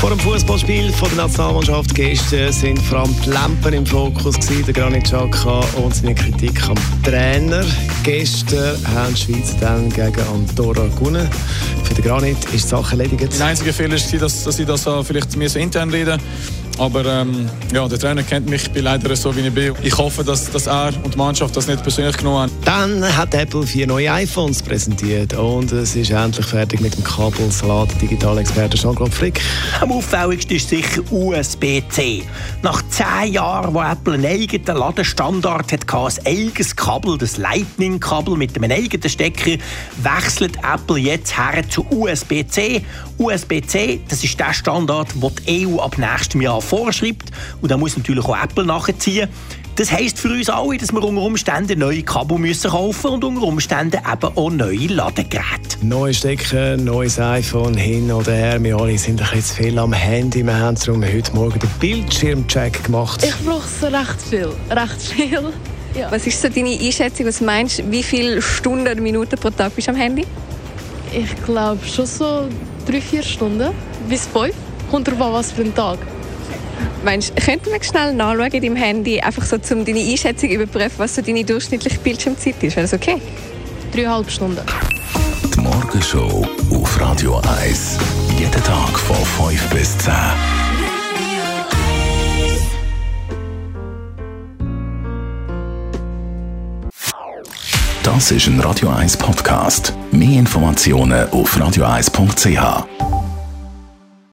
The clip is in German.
vor dem Fußballspiel der Nationalmannschaft gestern sind vor allem die Lampen im Fokus gewesen, der Granit Xhaka und seine Kritik am Trainer. Gestern haben die Schweizer dann gegen Andorra gewonnen. Für den Granit ist die Sache erledigt. Der einzige Fehler war, dass, dass ich das vielleicht mir so intern rede. Aber ähm, ja, der Trainer kennt mich, ich bin leider so, wie ich bin. Ich hoffe, dass, dass er und die Mannschaft das nicht persönlich genommen haben. Dann hat Apple vier neue iPhones präsentiert und es ist endlich fertig mit dem Kabelsalat. Digitalexperte Jean-Claude Frick. Am auffälligsten ist sicher USB-C. Nach zehn Jahren, wo Apple einen eigenen Ladestandard hat, ein eigenes Kabel, das Lightning-Kabel mit einem eigenen Stecker, wechselt Apple jetzt her zu USB-C. USB-C, das ist der Standard, den die EU ab nächstem Jahr vorschreibt. Und da muss natürlich auch Apple nachziehen. Das heisst für uns alle, dass wir unter Umständen neue Kabel müssen kaufen und unter Umständen eben auch neue Ladegeräte. Neue Stecker, neues iPhone, hin oder her. Wir alle sind ein bisschen viel am Handy. Wir haben darum heute Morgen den Bildschirmcheck gemacht. Ich brauche es recht viel. Recht viel. Ja. Was ist so deine Einschätzung? Was meinst du, wie viele Stunden oder Minuten pro Tag bist du am Handy? Ich glaube schon so drei, vier Stunden bis fünf. Kommt darauf an, was für ein Tag. Meinst, könnten wir schnell nachschauen in deinem Handy, einfach so, um deine Einschätzung überprüfen, was so deine durchschnittliche Bildschirmzeit ist? Wäre das okay? Dreieinhalb Stunden. Die Morgenshow auf Radio 1. Jeden Tag von 5 bis 10. Das ist ein Radio 1 Podcast. Mehr Informationen auf radio1.ch.